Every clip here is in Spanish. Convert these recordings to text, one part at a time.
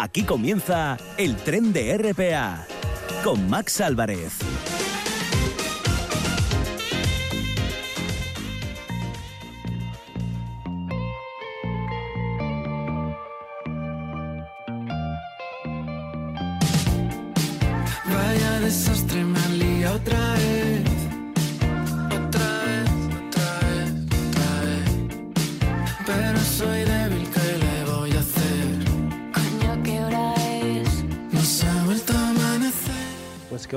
Aquí comienza el tren de RPA con Max Álvarez.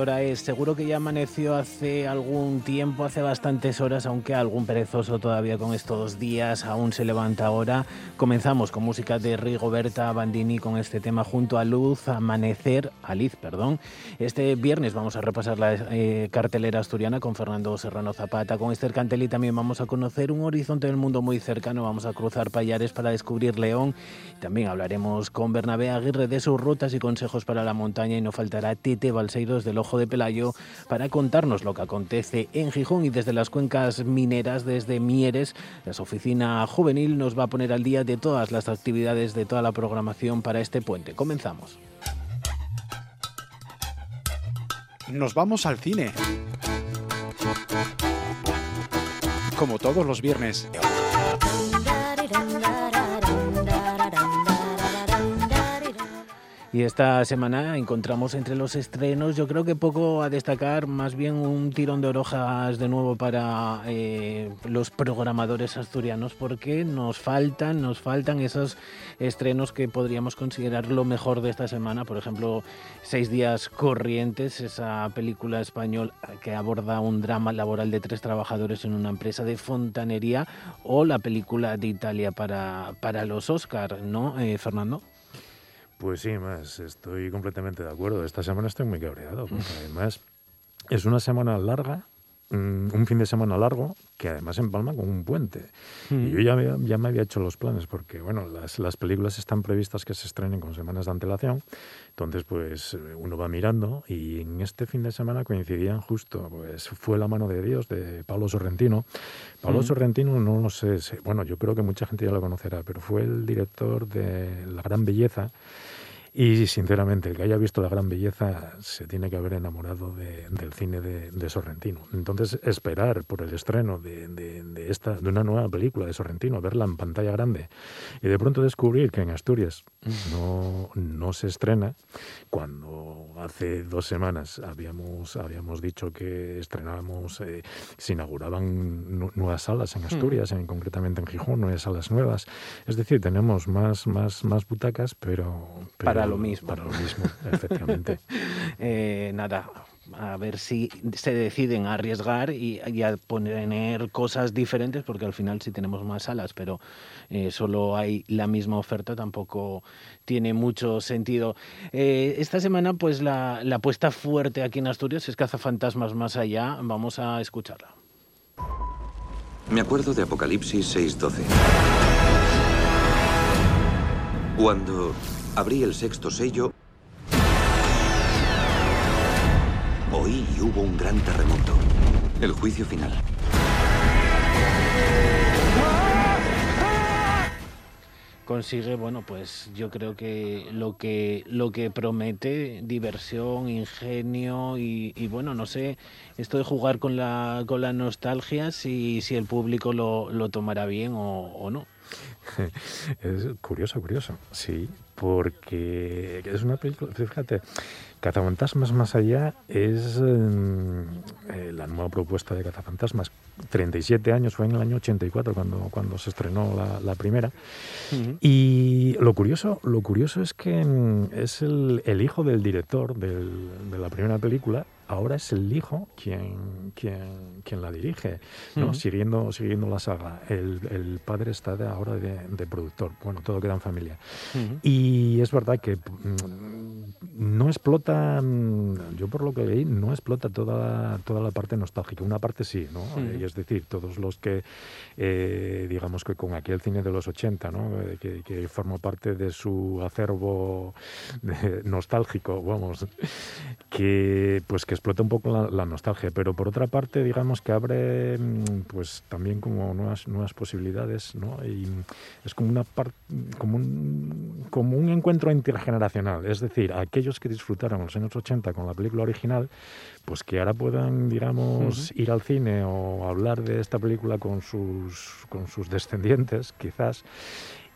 Es, seguro que ya amaneció hace algún tiempo, hace bastantes horas, aunque algún perezoso todavía con estos días aún se levanta ahora. Comenzamos con música de Rigoberta Bandini con este tema junto a Luz, Amanecer, a Liz, perdón. Este viernes vamos a repasar la eh, cartelera asturiana con Fernando Serrano Zapata. Con Esther Cantelli también vamos a conocer un horizonte del mundo muy cercano, vamos a cruzar Payares para descubrir León. También hablaremos con Bernabé Aguirre de sus rutas y consejos para la montaña y no faltará Tete Balseiros del Ojo de Pelayo para contarnos lo que acontece en Gijón y desde las cuencas mineras, desde Mieres, la oficina juvenil nos va a poner al día de todas las actividades, de toda la programación para este puente. Comenzamos. Nos vamos al cine. Como todos los viernes. Y esta semana encontramos entre los estrenos, yo creo que poco a destacar, más bien un tirón de orejas de nuevo para eh, los programadores asturianos, porque nos faltan, nos faltan esos estrenos que podríamos considerar lo mejor de esta semana. Por ejemplo, Seis días corrientes, esa película española que aborda un drama laboral de tres trabajadores en una empresa de fontanería, o la película de Italia para, para los Oscar, ¿no, eh, Fernando? Pues sí, más, estoy completamente de acuerdo. Esta semana estoy muy cabreado, porque además es una semana larga, un fin de semana largo, que además empalma con un puente. Y yo ya, me- ya me había hecho los planes, porque bueno, las, las películas están previstas que se estrenen con semanas de antelación, entonces pues eh, uno va mirando y en este fin de semana coincidían justo, pues fue La mano de Dios de Pablo Sorrentino. Pablo Sorrentino no lo sé- bueno, yo creo que mucha gente ya lo conocerá, pero fue el director de La Gran Belleza. Y sinceramente, el que haya visto La Gran Belleza se tiene que haber enamorado de- del cine de, de Sorrentino. Entonces, esperar por el estreno de, de- esta, de una nueva película de Sorrentino, verla en pantalla grande y de pronto descubrir que en Asturias no, no se estrena, cuando hace dos semanas habíamos, habíamos dicho que estrenábamos, eh, se inauguraban nu- nuevas salas en Asturias, en, concretamente en Gijón, nuevas salas nuevas. Es decir, tenemos más, más, más butacas, pero, pero Para lo mismo. Para lo mismo, efectivamente. Eh, nada, a ver si se deciden a arriesgar y, y a poner cosas diferentes, porque al final sí tenemos más salas, pero eh, solo hay la misma oferta, tampoco tiene mucho sentido. Eh, esta semana, pues la, la apuesta fuerte aquí en Asturias es Cazafantasmas Más Allá. Vamos a escucharla. Me acuerdo de Apocalipsis 6:12. Cuando abrí el sexto sello, oí y hubo un gran terremoto. El juicio final. consigue, bueno, pues yo creo que lo que lo que promete, diversión, ingenio y, bueno, no sé, esto de jugar con la con la nostalgia, si, si el público lo, lo tomará bien o no. es curioso, curioso, sí, porque es una película, fíjate, Cazafantasmas Más Allá es eh, eh, la nueva propuesta de Cazafantasmas. 37 años, fue en el año 84 cuando, cuando se estrenó la, la primera. Uh -huh. Y lo curioso, lo curioso es que mm, es el, el hijo del director del, de la primera película, ahora es el hijo quien, quien, quien la dirige, ¿no? uh -huh. siguiendo, siguiendo la saga. El, el padre está de ahora de, de, productor, bueno, todo queda en familia. Uh -huh. Y es verdad que mm, no explota, mm, yo por lo que leí, no explota toda, toda la parte nostálgica. Una parte sí, ¿no? Mm. Eh, Es decir, todos los que, eh, digamos que con aquel cine de los 80, ¿no? Eh, que, que formó parte de su acervo nostálgico, vamos, que pues que explota un poco la, la nostalgia. Pero por otra parte, digamos que abre mm, pues también como nuevas, nuevas posibilidades, ¿no? Y es como una par- como un, como un encuentro intergeneracional. Es decir, aquellos que disfrutaron en los años 80 con la película original, pues que ahora puedan, digamos, ir al cine o hablar de esta película con sus, con sus descendientes, quizás.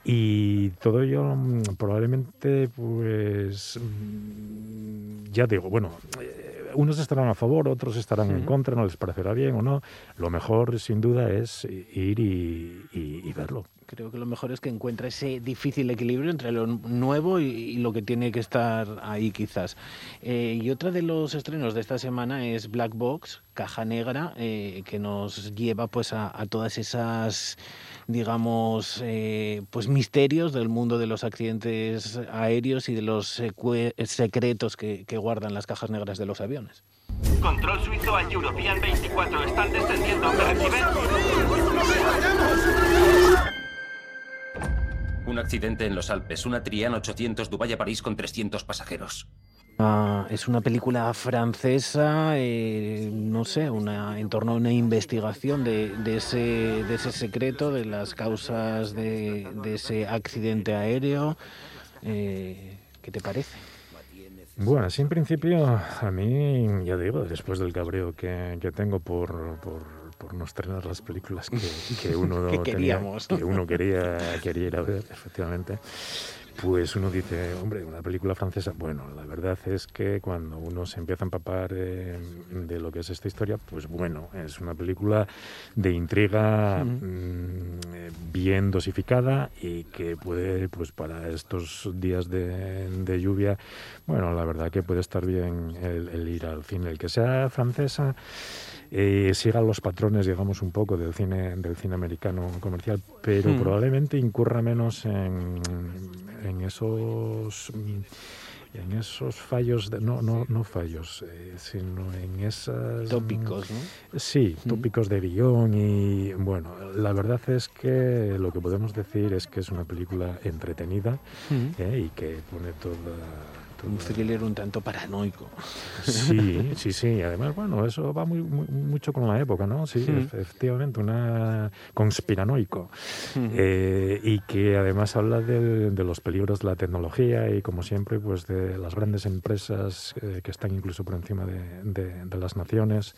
Y todo ello mm, probablemente, pues, mm, ya digo, bueno, eh, unos estarán a favor, otros estarán en contra, no les parecerá bien o no. Lo mejor, sin duda, es ir y, y- y verlo. Creo que lo mejor es que encuentra ese difícil equilibrio entre lo nuevo y, y lo que tiene que estar ahí quizás. Eh, y otra de los estrenos de esta semana es Black Box, Caja Negra, eh, que nos lleva pues a, a todas esas digamos eh, pues misterios del mundo de los accidentes aéreos y de los secretos que, que guardan las cajas negras de los aviones. Control suizo al European 24. Están descendiendo. ¿Me reciben? Un accidente en los Alpes, una Trian 800 Dubái a París con 300 pasajeros. Ah, es una película francesa, eh, no sé, una, en torno a una investigación de, de ese, de ese secreto, de las causas de, de ese accidente aéreo. Eh, ¿Qué te parece? Bueno, así en principio, a mí, ya digo, después del cabreo que, que tengo por, por, por no estrenar las películas que, que uno Que tenía- queríamos. que uno quería, quería ir a ver, efectivamente, pues uno dice, hombre, una película francesa. Bueno, la verdad es que cuando uno se empieza a empapar eh, de lo que es esta historia, pues bueno, es una película de intriga mm, eh, bien dosificada y que puede, pues para estos días de, de lluvia, bueno, la verdad que puede estar bien el, el ir al cine. El que sea francesa, eh, siga los patrones, digamos, un poco del cine, del cine americano comercial, pero Hmm. probablemente incurra menos en, en esos en esos fallos, de- no, no, no fallos, eh, sino en esas... Tópicos, ¿no? Sí, tópicos de guion y bueno, la verdad es que lo que podemos decir es que es una película entretenida eh, y que pone toda... Un toda- thriller un tanto paranoico. Sí, sí, sí. Además, bueno, eso va muy, muy- mucho con la época, ¿no? Sí, Mm. efectivamente, una conspiranoico. Eh, y que además habla de, los peligros de la tecnología y, como siempre, pues de las grandes empresas eh, que están incluso por encima de, de- de las naciones,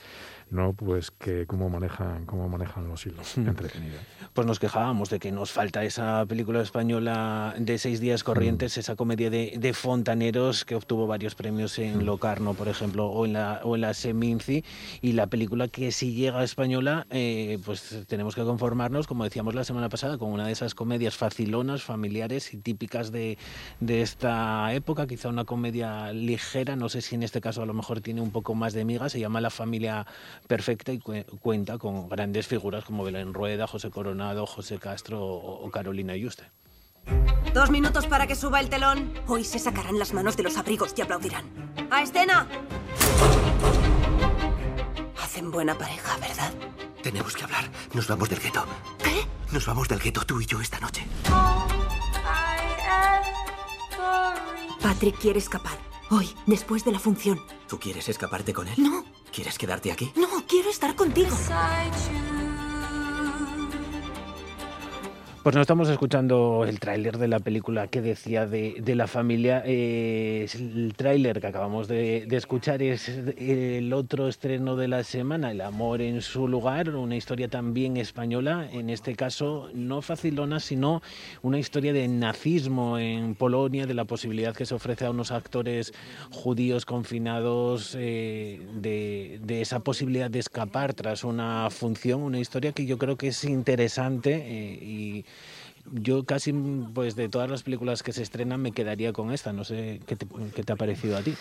¿no? Pues que cómo manejan, cómo manejan los hilos. Entretenido. Pues nos quejábamos de que nos falta esa película española de seis días corrientes, esa comedia de, de fontaneros que obtuvo varios premios en Locarno, por ejemplo, o en la, o en la Seminci, y la película que si llega española, eh, pues tenemos que conformarnos, como decíamos la semana pasada, con una de esas comedias facilonas, familiares y típicas de, de esta época, quizá una comedia ligera, no sé si en este caso a lo mejor tiene un poco más de miga, se llama La familia perfecta y cue- cuenta con grandes figuras como Belén Rueda, José Coronado, José Castro o, o Carolina Yuste. Dos minutos para que suba el telón. Hoy se sacarán las manos de los abrigos y aplaudirán. ¡A escena! Hacen buena pareja, ¿verdad? Tenemos que hablar. Nos vamos del gueto. ¿Qué? Nos vamos del gueto tú y yo esta noche. Patrick quiere escapar. Hoy, después de la función. ¿Tú quieres escaparte con él? No, ¿Quieres quedarte aquí? no, quiero estar contigo. Pues no estamos escuchando el tráiler de la película que decía de, de la familia. El tráiler que acabamos de, escuchar es el otro estreno de la semana, El amor en su lugar, una historia también española, en este caso no facilona, sino una historia de nazismo en Polonia, de la posibilidad que se ofrece a unos actores judíos confinados eh, de, de esa posibilidad de escapar tras una función, una historia que yo creo que es interesante eh, y yo casi, pues de todas las películas que se estrenan, me quedaría con esta. No sé qué te, qué te ha parecido a ti.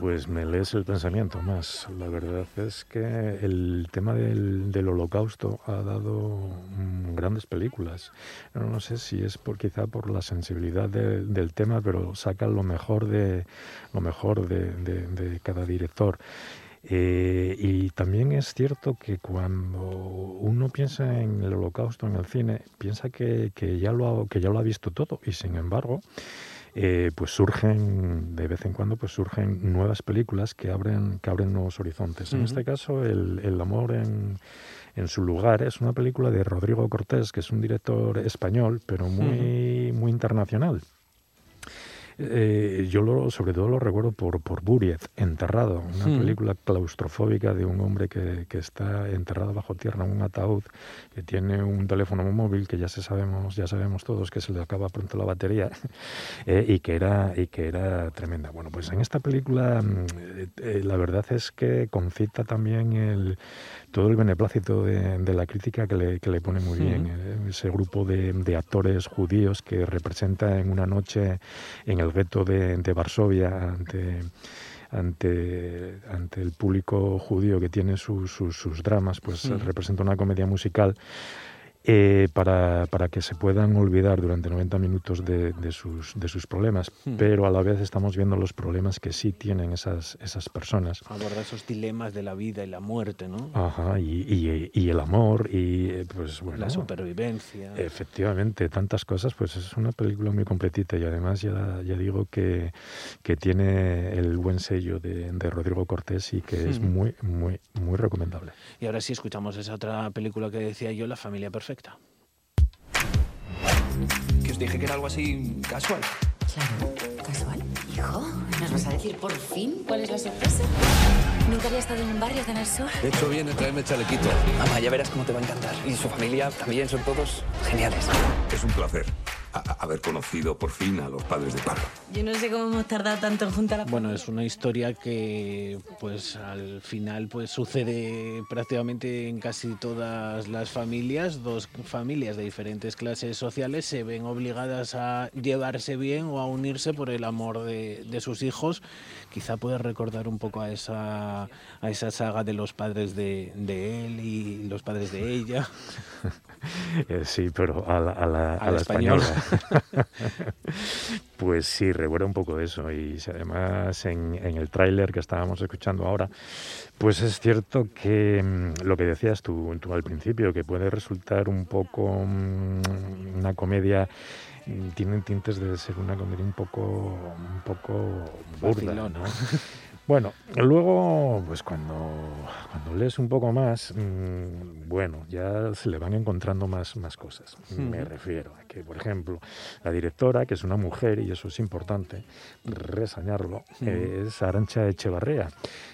Pues me lees el pensamiento más. La verdad es que el tema del, del holocausto ha dado mm, grandes películas. No, sé si es por quizá por la sensibilidad de- del tema, pero saca lo mejor de lo mejor de, de- de cada director. Eh, y también es cierto que cuando uno piensa en el holocausto en el cine, piensa que, que ya, lo ha, que ya lo ha visto todo y sin embargo, eh, pues surgen, de vez en cuando, pues surgen nuevas películas que abren, que abren nuevos horizontes. En este caso, el, el amor en, en su lugar es una película de Rodrigo Cortés, que es un director español, pero muy, muy internacional. Eh, yo lo, sobre todo lo recuerdo por, por Buriez, Enterrado, una Hmm. película claustrofóbica de un hombre que, que está enterrado bajo tierra en un ataúd, que tiene un teléfono móvil que ya se sabemos, ya sabemos todos que se le acaba pronto la batería eh, y que era y que era tremenda. Bueno, pues en esta película mm, eh, eh, la verdad es que concita también el todo el beneplácito de, de la crítica que le, que le pone muy bien. eh, ese grupo de, de actores judíos que representa en una noche en el gueto de, de Varsovia ante ante, ante el público judío que tiene sus, sus, sus dramas, pues representa una comedia musical eh, para, para que se puedan olvidar durante 90 minutos de, de sus, de sus problemas, Mm. pero a la vez estamos viendo los problemas que sí tienen esas, esas personas. Aborda esos dilemas de la vida y la muerte, ¿no? Ajá, y, y- y el amor, y eh, pues bueno. la supervivencia. Efectivamente, tantas cosas, pues es una película muy completita y además ya, ya digo que, que tiene el buen sello de, de Rodrigo Cortés y que es Hmm. muy, muy, muy recomendable. Y ahora sí escuchamos esa otra película que decía yo, La familia perfecta. Que os dije que era algo así casual. Claro, casual. Hijo, ¿nos vas a decir por fin cuál es la sorpresa? Nunca había estado en un barrio tan al sur. De hecho, viene, tráeme el chalequito. Mamá, ya verás cómo te va a encantar. Y su familia también son todos geniales. Es un placer a- haber conocido por fin a los padres de Pablo. Yo no sé cómo hemos tardado tanto en juntar a... Bueno, es una historia que pues al final pues sucede prácticamente en casi todas las familias. Dos familias de diferentes clases sociales se ven obligadas a llevarse bien o a unirse por el amor de, de sus hijos. Quizá puede recordar un poco a esa, a esa saga de los padres de, de él y los padres de ella. Eh, sí, pero a la, a la- A la española. española. pues sí, recuerda un poco eso. Y además en, en el tráiler que estábamos escuchando ahora, pues es cierto que mm, lo que decías tú, tú al principio, que puede resultar un poco mm, una comedia mm, tienen tintes de ser una comedia un poco un poco burda. Bueno, luego, pues cuando, cuando lees un poco más, bueno, ya se le van encontrando más, más cosas. Me refiero que, por ejemplo, la directora, que es una mujer, y eso es importante resañarlo, es Arancha Echevarría.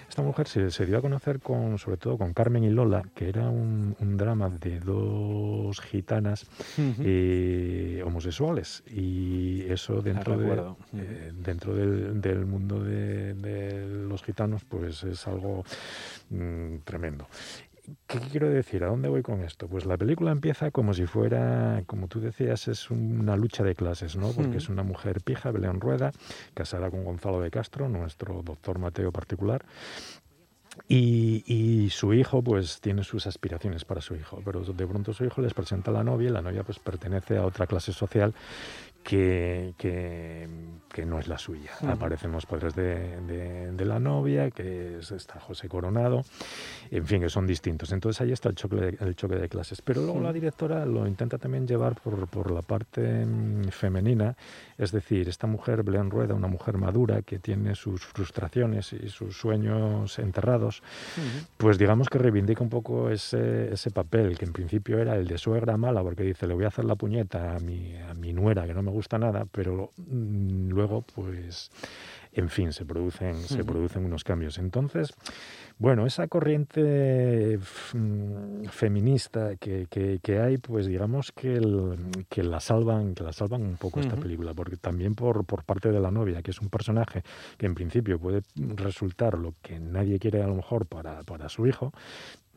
Esta mujer se, se dio a conocer con, sobre todo con Carmen y Lola, que era un, un drama de dos gitanas eh, homosexuales. Y eso dentro, de, eh, dentro del, del mundo de, de los gitanos, pues es algo mm, tremendo. ¿Qué quiero decir? ¿A dónde voy con esto? Pues la película empieza como si fuera, como tú decías, es una lucha de clases, ¿no? Porque Mm. es una mujer pija, Belén Rueda, casada con Gonzalo de Castro, nuestro doctor Mateo particular, y, y su hijo, pues, tiene sus aspiraciones para su hijo, pero de pronto su hijo les presenta a la novia y la novia, pues, pertenece a otra clase social que, que, que no es la suya. Aparecen los padres de, de- de la novia, que es, está José Coronado, en fin, que son distintos. Entonces ahí está el choque de, el choque de clases. Pero luego la directora lo intenta también llevar por, por la parte mm, femenina, es decir, esta mujer, Belén Rueda, una mujer madura que tiene sus frustraciones y sus sueños enterrados, pues digamos que reivindica un poco ese, ese papel, que en principio era el de suegra mala, porque dice, le voy a hacer la puñeta a mi, a mi nuera, que no me gusta nada, pero mm, pues, en fin, se producen, se producen unos cambios. Entonces, bueno, esa corriente mm, feminista que, que- que hay, pues digamos que, el- que la salvan, que la salvan un poco esta película, porque también por, por parte de la novia, que es un personaje que en principio puede resultar lo que nadie quiere a lo mejor para, para su hijo,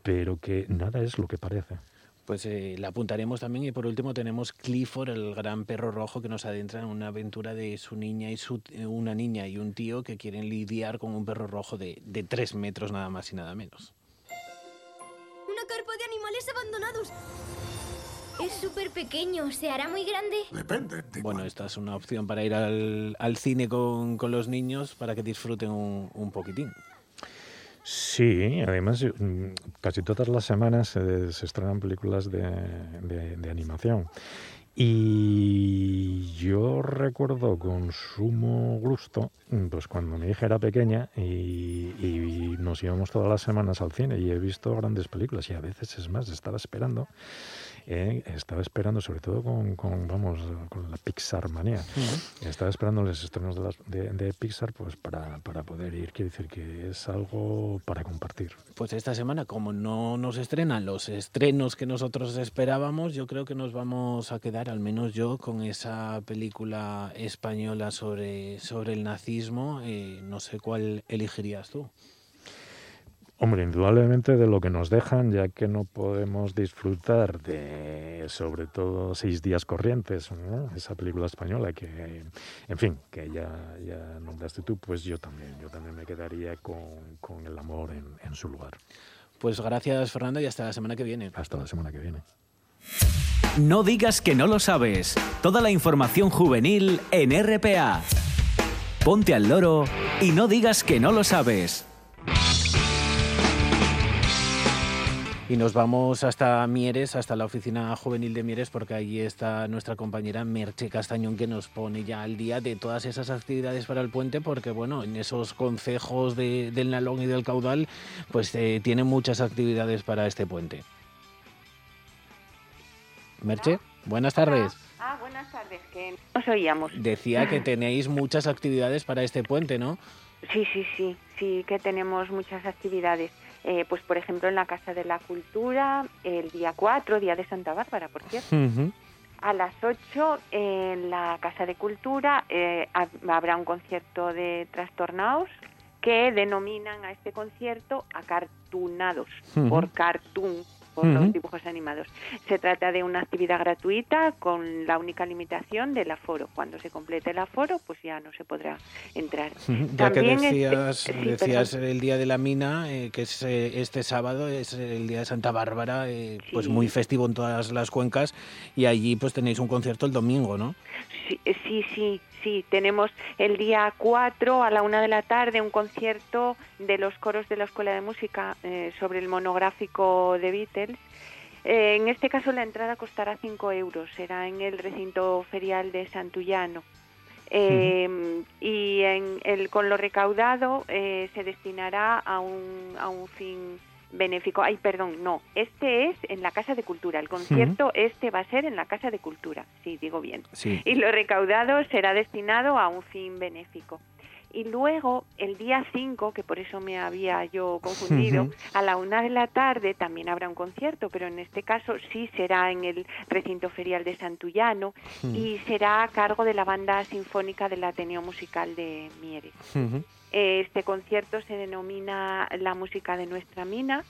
pero que nada es lo que parece. Pues eh, la apuntaremos también y por último tenemos Clifford, el gran perro rojo que nos adentra en una aventura de su niña y su, eh, una niña y un tío que quieren lidiar con un perro rojo de, de tres metros nada más y nada menos. Una carpa de animales abandonados. Es súper pequeño, ¿se hará muy grande? Depende. Bueno, esta es una opción para ir al, al cine con, con los niños para que disfruten un, un poquitín. Sí, además mm, casi todas las semanas se, estrenan películas de, animación. Y yo recuerdo con sumo gusto, pues cuando mi hija era pequeña y, y nos íbamos todas las semanas al cine y he visto grandes películas y a veces es más, estaba esperando, eh, estaba esperando sobre todo con, con, vamos, con la Pixar manía, estaba esperando los estrenos de, las, de, de Pixar pues para, para poder ir, quiero decir que es algo para compartir. Pues esta semana, como no nos estrenan los estrenos que nosotros esperábamos, yo creo que nos vamos a quedar, al menos yo, con esa película española sobre, sobre el nazismo. Eh, no sé cuál elegirías tú. Hombre, indudablemente de lo que nos dejan, ya que no podemos disfrutar de, sobre todo, seis días corrientes, ¿no? esa película española que, en fin, que ya, ya nombraste tú, pues yo también, yo también me quedaría con, con el amor en, en su lugar. Pues gracias, Fernando, y hasta la semana que viene. Hasta la semana que viene. No digas que no lo sabes. Toda la información juvenil en RPA. Ponte al loro y no digas que no lo sabes. Y nos vamos hasta Mieres, hasta la oficina juvenil de Mieres, porque allí está nuestra compañera Merche Castañón, que nos pone ya al día de todas esas actividades para el puente, porque bueno, en esos concejos de- del Nalón y del Caudal, pues eh, tienen muchas actividades para este puente. Merche, buenas tardes. Ah, buenas tardes, que nos oíamos. Decía que tenéis muchas actividades para este puente, ¿no? Sí, sí, sí, sí que tenemos muchas actividades. Eh, pues por ejemplo en la Casa de la Cultura, el día 4, día de Santa Bárbara, por cierto. A las 8 en la Casa de Cultura eh, hab- habrá un concierto de trastornados que denominan a este concierto acartunados Ujú. por cartoon, por Ujú. los dibujos animados. Se trata de una actividad gratuita con la única limitación del aforo. Cuando se complete el aforo, pues ya no se podrá entrar. Ya que También este- decías, sí, decías perdón. el día de la mina, eh, que es eh, este sábado, es el día de Santa Bárbara, eh, pues muy festivo en todas las cuencas, y allí pues tenéis un concierto el domingo, ¿no? Sí, eh, sí, sí, sí. Tenemos el día 4 a la una de la tarde un concierto de los coros de la Escuela de Música eh, sobre el monográfico de Beatles. Eh, en este caso la entrada costará 5 euros, será en el recinto ferial de Santullano. Eh, Y en el, con lo recaudado eh, se destinará a un, a un fin benéfico. Ay, perdón, no, este es en la Casa de Cultura. El concierto este va a ser en la Casa de Cultura, sí, digo bien. Sí. Y lo recaudado será destinado a un fin benéfico. Y luego, el día 5, que por eso me había yo confundido, a la una de la tarde también habrá un concierto, pero en este caso sí será en el recinto ferial de Santullano y será a cargo de la banda sinfónica del Ateneo Musical de Mieres. Este concierto se denomina La música de nuestra mina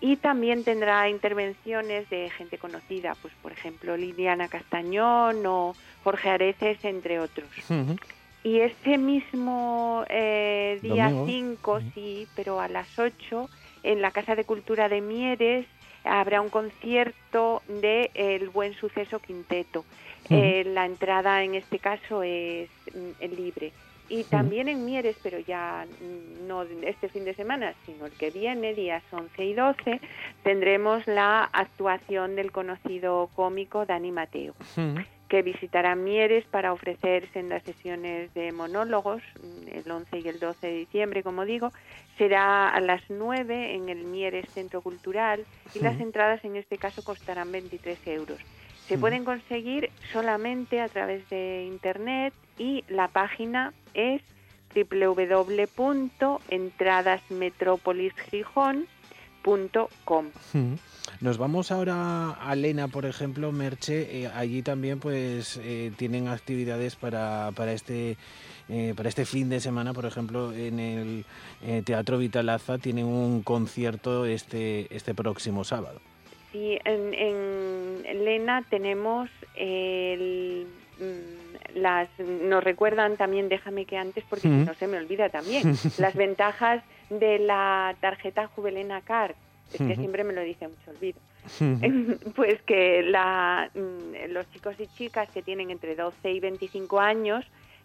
y también tendrá intervenciones de gente conocida, pues por ejemplo Liliana Castañón o Jorge Areces, entre otros. Y ese mismo eh, día Domingo. 5, sí, pero a las 8, en la Casa de Cultura de Mieres habrá un concierto de El Buen Suceso Quinteto. Eh, la entrada en este caso es mm, libre. Y también en Mieres, pero ya no este fin de semana, sino el que viene, días 11 y 12, tendremos la actuación del conocido cómico Dani Mateo que visitará Mieres para ofrecer sendas sesiones de monólogos el 11 y el 12 de diciembre, como digo. Será a las 9 en el Mieres Centro Cultural y las entradas en este caso costarán 23 euros. Se Ujú. pueden conseguir solamente a través de Internet y la página es www.entradasmetropolisgijón.com. Nos vamos ahora a Lena, por ejemplo, Merche. eh, allí también pues eh, tienen actividades para, para este eh, para este fin de semana, por ejemplo, en el Teatro Vitalaza tienen un concierto este este próximo sábado. Sí, en, en Lena tenemos el, mm, las nos recuerdan también déjame que antes porque Ujú. no se me olvida también las ventajas de la tarjeta Juvelena Card es que siempre me lo dice mucho olvido. Pues que la, mm, los chicos y chicas que tienen entre 12 y 25 años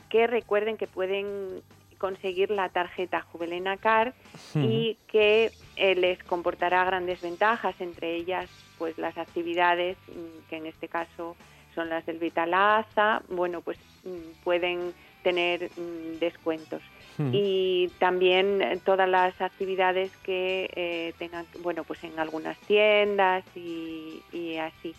que recuerden que pueden conseguir la tarjeta Juvelena Card y que eh, les comportará grandes ventajas, entre ellas pues las actividades mm, que en este caso son las del Vitalaza, bueno pues mm, pueden tener mm, descuentos Mm. y también todas las actividades que eh, tengan bueno pues en algunas tiendas y, y así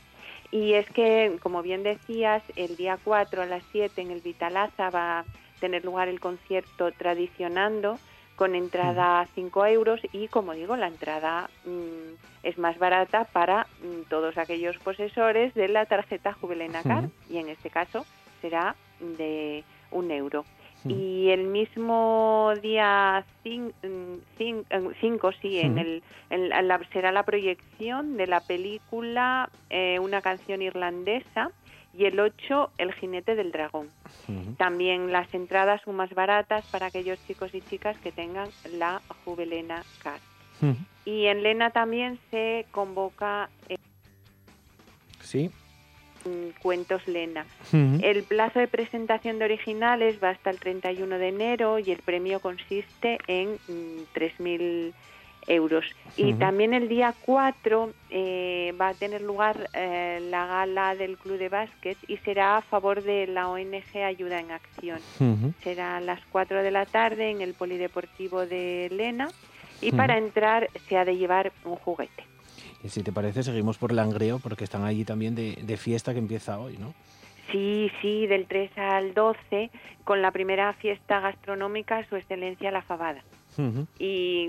y es que como bien decías el día 4 a las 7 en el Vitalaza va a tener lugar el concierto Tradicionando con entrada a 5 euros y como digo la entrada mm, es más barata para mm, todos aquellos posesores de la tarjeta Jubilena Card y en este caso será de un euro. Y el mismo día 5, sí, en el, en la- será la proyección de la película eh, Una canción irlandesa y el 8 El jinete del dragón. También las entradas son más baratas para aquellos chicos y chicas que tengan la Juvelena Card. Y en Lena también se convoca eh, Sí. Cuentos Lena. El plazo de presentación de originales va hasta el 31 de enero y el premio consiste en mm, 3.000 euros. Y también el día 4 eh, va a tener lugar eh, la gala del Club de Básquet y será a favor de la ONG Ayuda en Acción. Será a las 4 de la tarde en el Polideportivo de Lena y para entrar se ha de llevar un juguete. Y si te parece, seguimos por Langreo, porque están allí también de, de fiesta que empieza hoy, ¿no? Sí, sí, del 3 al 12, con la primera fiesta gastronómica, Su Excelencia la Fabada. Y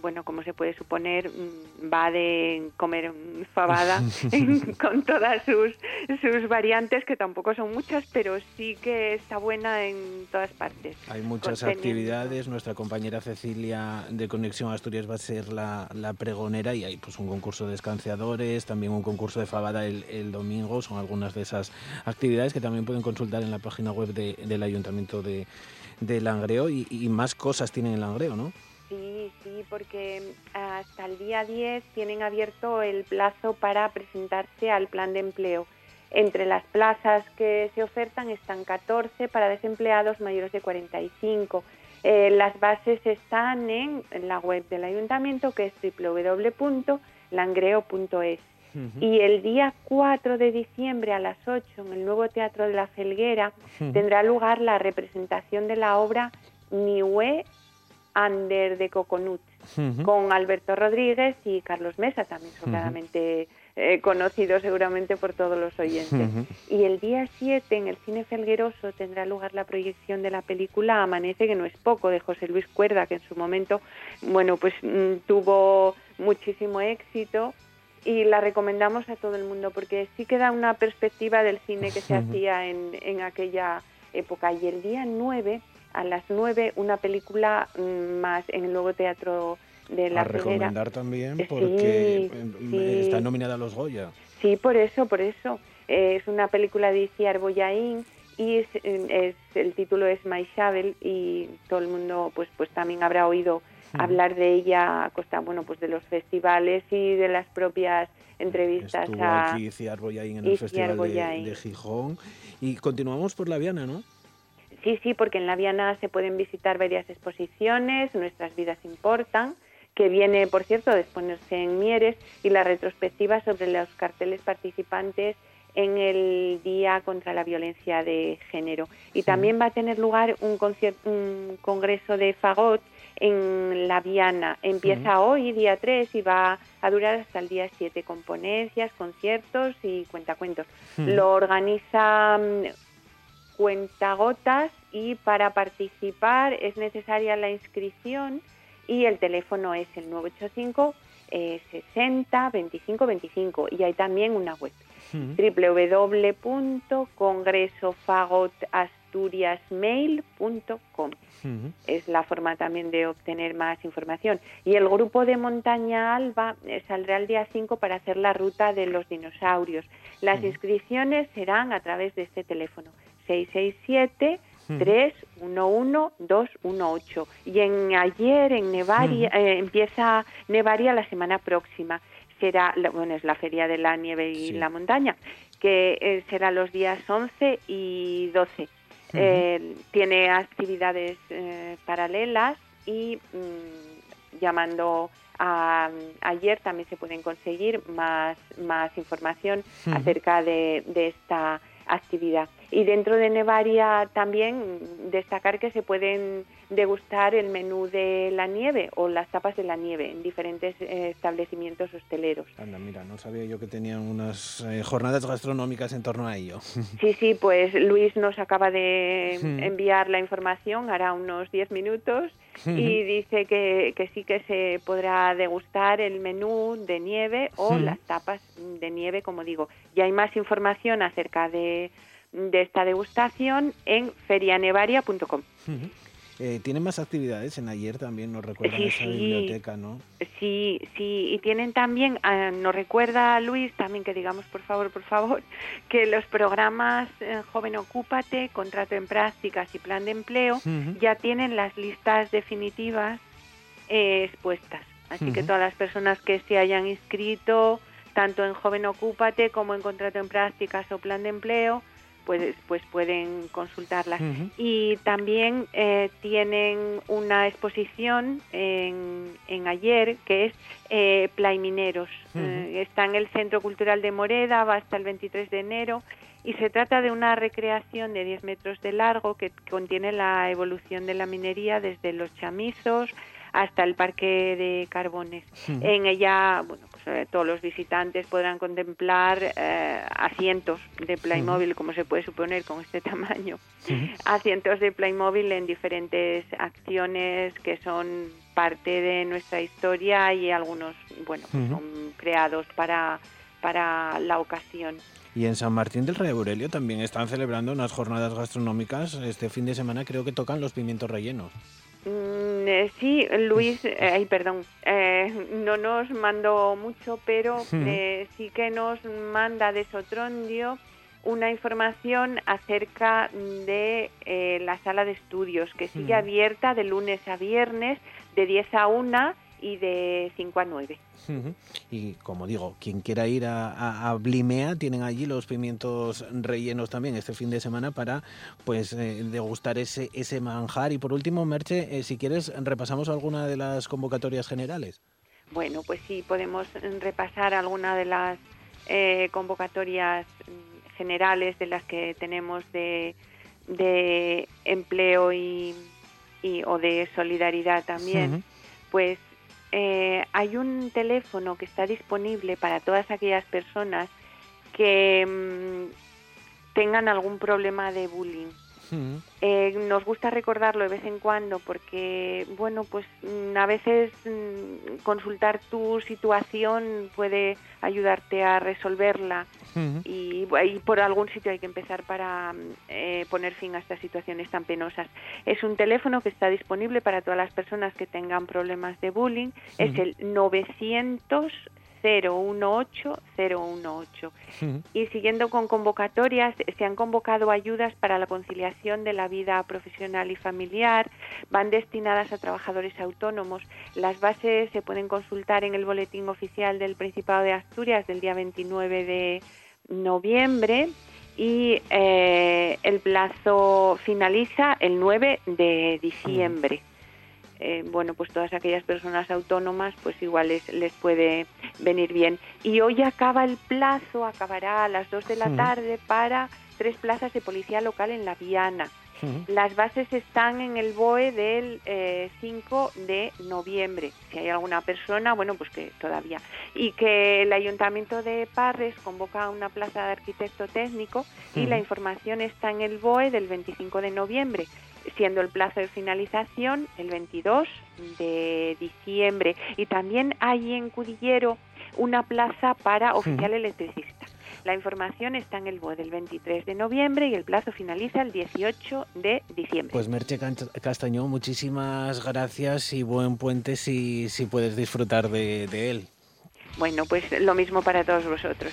bueno, como se puede suponer, mm, va de comer fabada con todas sus, sus variantes, que tampoco son muchas, pero sí que está buena en todas partes. Hay muchas actividades. Nuestra compañera Cecilia de Conexión Asturias va a ser la, la pregonera y hay pues un concurso de escanciadores, también un concurso de fabada el, el domingo. Son algunas de esas actividades que también pueden consultar en la página web de- del Ayuntamiento de, de Langreo y, y más cosas tienen en Langreo, ¿no? Sí, sí, porque hasta el día 10 tienen abierto el plazo para presentarse al plan de empleo. Entre las plazas que se ofertan están 14 para desempleados mayores de 45. Eh, las bases están en, la web del ayuntamiento que es www.langreo.es. Y el día 4 de diciembre a las 8 en el nuevo Teatro de la Felguera tendrá lugar la representación de la obra Niue Under de Coconut Ujú. con Alberto Rodríguez y Carlos Mesa, también son Ujú. claramente eh, conocidos seguramente por todos los oyentes. Y el día 7 en el Cine Felgueroso tendrá lugar la proyección de la película Amanece, que no es poco, de José Luis Cuerda, que en su momento, bueno, pues mm, tuvo muchísimo éxito y la recomendamos a todo el mundo porque sí que da una perspectiva del cine que se hacía en, en aquella época. Y el día 9, a las 9, una película mm, más en el nuevo teatro de la a recomendar también Sí, porque sí. eh, está nominada a los Goya. Sí, por eso, por eso. Es una película de Iciar Boyaín y es, es- el título es My Shovel y todo el mundo pues pues también habrá oído hablar de ella a costa bueno pues de los festivales y de las propias entrevistas Estuvo a aquí en el Festival de, de Gijón. Y continuamos por la Viana, ¿no? Sí, sí, porque en la Viana se pueden visitar varias exposiciones, Nuestras vidas importan, que viene, por cierto, de exponerse en Mieres, y la retrospectiva sobre los carteles participantes en el Día contra la Violencia de Género. Y también va a tener lugar un, un congreso de fagot en La Viana. Empieza hoy, día 3, y va a durar hasta el día 7, con ponencias, conciertos y cuentacuentos. Ujú. Lo organiza mm, cuentagotas y para participar es necesaria la inscripción y el teléfono es el 985 eh, 60 25 25 y hay también una web asturiasmail.com. Es la forma también de obtener más información. Y el grupo de Montaña Alba eh, saldrá el día 5 para hacer la ruta de los dinosaurios. Las inscripciones serán a través de este teléfono 667 311 218 y en ayer en Nevaria Ujú. eh, empieza Nevaria la semana próxima será la- bueno es la feria de la nieve y Sí. la montaña que eh, será los días 11 y 12 Eh, tiene actividades eh, paralelas y mm, llamando a ayer también se pueden conseguir más más información Ujú. acerca de, de esta actividad. Y dentro de Nevaria también destacar que se pueden degustar el menú de la nieve o las tapas de la nieve en diferentes eh, establecimientos hosteleros. Anda, mira, no sabía yo que tenían unas eh, jornadas gastronómicas en torno a ello. Sí, sí, pues Luis nos acaba de Hmm. enviar la información, hará unos 10 minutos, Hmm. y dice que, que sí que se podrá degustar el menú de nieve o Hmm. las tapas de nieve, como digo. Y hay más información acerca de, de esta degustación en ferianevaria.com. Eh, Tienen más actividades en ayer también, nos recuerdan Sí, esa sí. biblioteca, ¿no? Sí, sí, y tienen también, ah, nos recuerda Luis también que digamos por favor, por favor, que los programas eh, Joven Ocúpate, Contrato en Prácticas y Plan de Empleo ya tienen las listas definitivas eh, expuestas. Así que todas las personas que se hayan inscrito, tanto en Joven Ocúpate como en Contrato en Prácticas o Plan de Empleo, pues, pues pueden consultarlas. Y también eh, tienen una exposición en, en ayer que es eh, Plaimineros. Eh, está en el Centro Cultural de Moreda, va hasta el 23 de enero y se trata de una recreación de 10 metros de largo que contiene la evolución de la minería desde los chamizos hasta el parque de carbones. Ujú. En ella, bueno, pues, eh, todos los visitantes podrán contemplar eh, asientos de Playmobil, como se puede suponer con este tamaño, asientos de Playmobil en diferentes acciones que son parte de nuestra historia y algunos, bueno, pues son creados para, para la ocasión. Y en San Martín del Rey Aurelio también están celebrando unas jornadas gastronómicas. Este fin de semana creo que tocan los pimientos rellenos. Mm, eh, sí, Luis, eh, ay, perdón, eh, no nos mandó mucho, pero eh, sí que nos manda de Sotrondio una información acerca de eh, la sala de estudios, que sigue Ujú. abierta de lunes a viernes, de 10 a 1 y de 5 a 9. Ujú. Y como digo, quien quiera ir a, a- a Blimea, tienen allí los pimientos rellenos también este fin de semana para pues eh, degustar ese, ese manjar. Y por último, Merche, eh, si quieres, repasamos alguna de las convocatorias generales. Bueno, pues sí, podemos repasar alguna de las eh, convocatorias generales de las que tenemos de, de empleo y, y- o de solidaridad también. Pues eh, hay un teléfono que está disponible para todas aquellas personas que mm, tengan algún problema de bullying. Eh, nos gusta recordarlo de vez en cuando porque, bueno, pues mm, a veces mm, consultar tu situación puede ayudarte a resolverla y, y por algún sitio hay que empezar para mm, eh, poner fin a estas situaciones tan penosas. Es un teléfono que está disponible para todas las personas que tengan problemas de bullying. Es el 900 018 018. Y siguiendo con convocatorias, se han convocado ayudas para la conciliación de la vida profesional y familiar, van destinadas a trabajadores autónomos. Las bases se pueden consultar en el boletín oficial del Principado de Asturias del día 29 de noviembre y eh, el plazo finaliza el 9 de diciembre. Eh, bueno, pues todas aquellas personas autónomas, pues igual les, les puede venir bien. Y hoy acaba el plazo, acabará a las 2 de la tarde para tres plazas de policía local en La Viana. Las bases están en el BOE del eh, 5 de noviembre. Si hay alguna persona, bueno, pues que todavía. Y que el Ayuntamiento de Parres convoca una plaza de arquitecto técnico y la información está en el BOE del 25 de noviembre, siendo el plazo de finalización el 22 de diciembre. Y también hay en Cudillero una plaza para oficial electricista. La información está en el BOE del 23 de noviembre y el plazo finaliza el 18 de diciembre. Pues Merche Castañón, muchísimas gracias y buen puente si, si puedes disfrutar de, de él. Bueno, pues lo mismo para todos vosotros.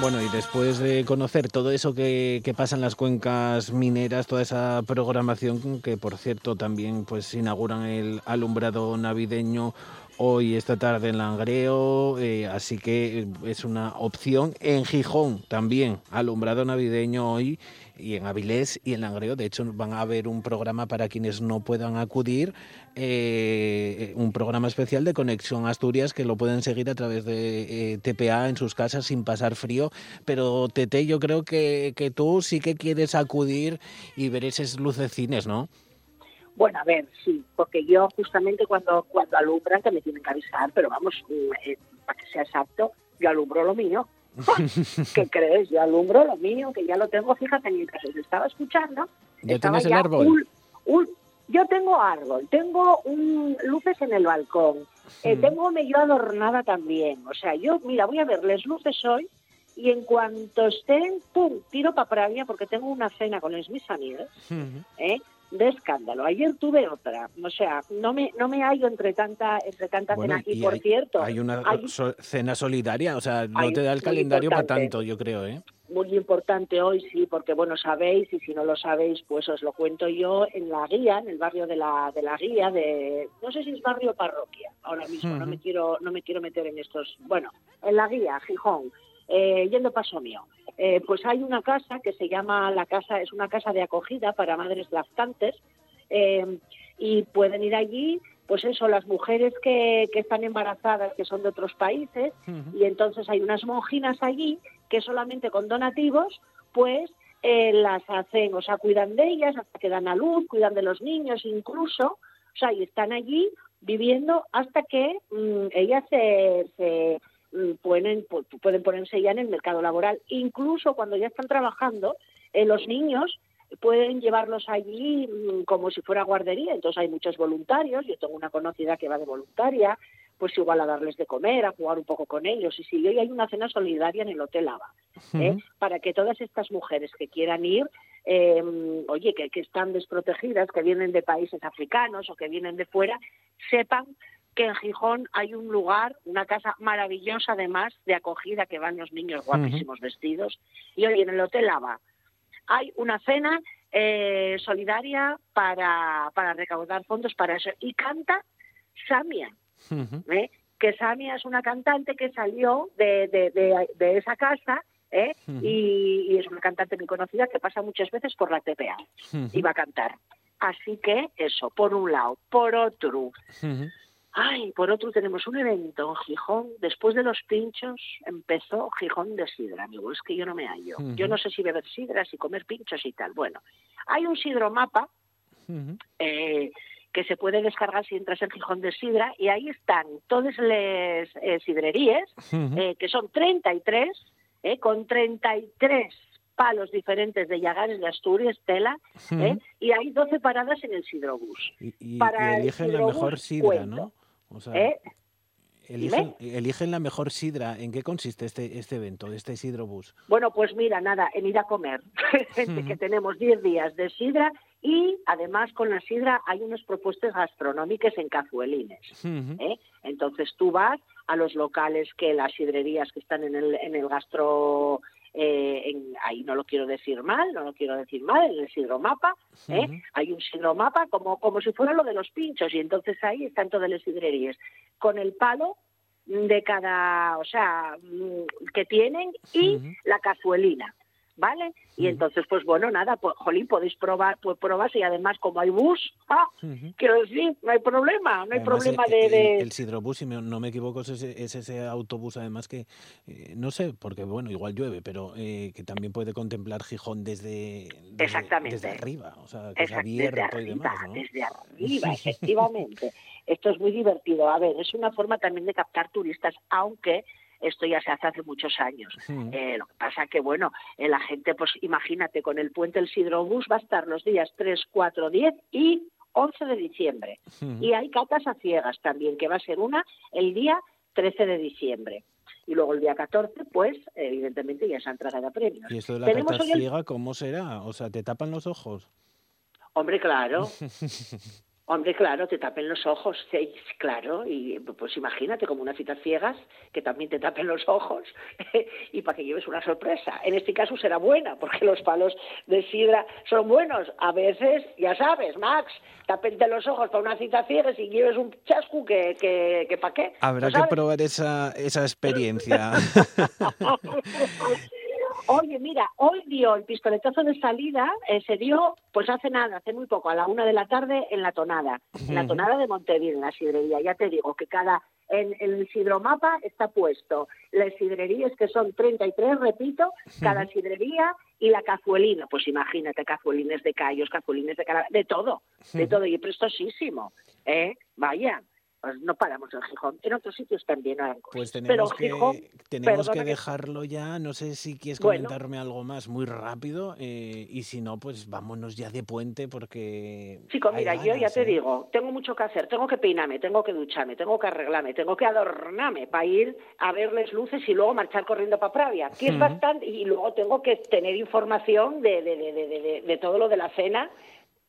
Bueno, y después de conocer todo eso que, pasa en las cuencas mineras, toda esa programación que, por cierto, también pues inauguran el alumbrado navideño hoy, esta tarde en Langreo, eh, así que es una opción. En Gijón también, alumbrado navideño hoy y en Avilés y en Langreo. De hecho, van a haber un programa para quienes no puedan acudir, eh, un programa especial de Conexión Asturias que lo pueden seguir a través de eh, TPA en sus casas sin pasar frío. Pero Tete, yo creo que, que tú sí que quieres acudir y ver esos lucecines, ¿no? Bueno, a ver, sí, porque yo justamente cuando, cuando alumbran, que me tienen que avisar, pero vamos, eh, para que sea exacto, yo alumbro lo mío. ¿Qué crees? Yo alumbro lo mío, que ya lo tengo, fíjate, mientras os estaba escuchando. ¿Ya tienes el árbol? yo tengo árbol, tengo un, luces en el balcón, eh, tengo medio adornada también. O sea, yo, mira, voy a ver les luces hoy y en cuanto estén, pum, tiro para Pravia porque tengo una cena con mis amigos, ¿eh? De escándalo. Ayer tuve otra, o sea, no me no me hallo entre tanta entre tanta bueno, cena y por hay, cierto, hay una hay- so- cena solidaria, o sea, no te da el calendario para tanto, yo creo, ¿eh? muy importante hoy, sí, porque bueno, sabéis, y si no lo sabéis, pues os lo cuento yo, en la guía, en el barrio de la, de la guía, de, no sé si es barrio o parroquia, ahora mismo, no me quiero, no me quiero meter en estos, bueno, en la guía, Gijón, eh, yendo paso mío, eh, pues hay una casa que se llama la casa, es una casa de acogida para madres lactantes, eh, y pueden ir allí, pues eso, las mujeres que, que están embarazadas, que son de otros países, y entonces hay unas monjinas allí que solamente con donativos, pues eh, las hacen, o sea, cuidan de ellas hasta que dan a luz, cuidan de los niños incluso, o sea, y están allí viviendo hasta que mm, ellas se, se, pueden, pu- pueden ponerse ya en el mercado laboral. Incluso cuando ya están trabajando, eh, los niños pueden llevarlos allí mm, como si fuera guardería. Entonces hay muchos voluntarios. Yo tengo una conocida que va de voluntaria, pues igual a darles de comer, a jugar un poco con ellos. Y sí, hoy hay una cena solidaria en el Hotel Ava, ¿eh? para que todas estas mujeres que quieran ir, eh, oye, que, que están desprotegidas, que vienen de países africanos o que vienen de fuera, sepan que en Gijón hay un lugar, una casa maravillosa además de acogida que van los niños guapísimos vestidos. Y hoy en el Hotel Ava hay una cena eh, solidaria para, para recaudar fondos para eso. Y canta Samia, ¿eh? que Samia es una cantante que salió de, de, de, de esa casa ¿eh? Y, y es una cantante muy conocida que pasa muchas veces por la TPA y va a cantar. Así que eso, por un lado. Por otro, ay, por otro tenemos un evento en Gijón. Después de los pinchos empezó Gijón de sidra, amigo. Es que yo no me hallo. Yo no sé si beber sidra, si comer pinchos y tal. Bueno, hay un sidromapa eh, que se puede descargar si entras en Gijón de Sidra y ahí están todas las eh, sidrerías, eh, que son 33, eh, con 33 palos diferentes de Llagares de Asturias, tela, eh, y hay 12 paradas en el sidrobús. Y, y- Para y el eligen la mejor sidra, cuento. ¿no? O sea, ¿Eh? eligen, eligen la mejor sidra. ¿En qué consiste este, este evento, este sidrobús? Bueno, pues mira, nada, en ir a comer. Gente que tenemos 10 días de sidra y además con la sidra hay unas propuestas gastronómicas en cazuelines. ¿eh? Entonces tú vas a los locales que las sidrerías que están en el, en el gastro, eh, en- ahí no lo quiero decir mal, no lo quiero decir mal, en el sidromapa, ¿eh? Hay un sidromapa como, como si fuera lo de los pinchos y entonces ahí están todas las sidrerías con el palo de cada, o sea, mm, que tienen y la cazuelina. ¿Vale? Y entonces, pues bueno, nada, pues, jolín, podéis probar, pues pruebas y además como hay bus, ah, quiero decir, no hay problema, no hay Además, problema el, de... el- de- el Sidrobús, si me- no me equivoco, es ese, es ese autobús además que, eh, no sé, porque bueno, igual llueve, pero eh, que también puede contemplar Gijón desde, desde, Exactamente. desde arriba, o sea, que es abierto y demás, ¿no? desde arriba, efectivamente. Esto es muy divertido. A ver, es una forma también de captar turistas, aunque esto ya se hace hace muchos años. Eh, lo que pasa que, bueno, eh, la gente, pues imagínate, con el puente del Sidrobús va a estar los días 3, 4, 10 y 11 de diciembre. Y hay catas a ciegas también, que va a ser una el día 13 de diciembre. Y luego el día 14, pues, evidentemente, ya se entrega de premios. Y esto de la carta hoy el- ciega, ¿cómo será? O sea, ¿te tapan los ojos? Hombre, claro. Hombre, claro, te tapen los ojos, sí, claro, y pues imagínate como unas citas ciegas que también te tapen los ojos y para que lleves una sorpresa. En este caso será buena, porque los palos de sidra son buenos. A veces, ya sabes, Max, tapente los ojos para una cita ciega y lleves un chascu que, que, que para qué. Habrá ¿No que probar esa, esa experiencia. Oye, mira, hoy dio el pistoletazo de salida, eh, se dio, pues hace nada, hace muy poco, a la una de la tarde en la tonada, en la tonada de Montevideo, en la sidrería. Ya te digo que cada, en, en el sidromapa está puesto las sidrerías que son 33, repito, cada sidrería y la cazuelina. Pues imagínate, cazuelines de callos, cazuelines de cara, de todo, de todo, y prestosísimo, ¿eh? Vaya. Pues no paramos en Gijón. En otros sitios también hay cosas. Pues Pero tenemos que, Gijón, tenemos que dejarlo ya. No sé si quieres Bueno. comentarme algo más muy rápido. eh, y si no, pues vámonos ya de puente porque. Chico, mira, yo ya te ¿eh? digo, tengo mucho que hacer, tengo que peinarme, tengo que ducharme, tengo que arreglarme, tengo que adornarme para ir a verles luces y luego marchar corriendo para Pravia, que es bastante, y luego tengo que tener información de, de, de, de, de- de todo lo de la cena.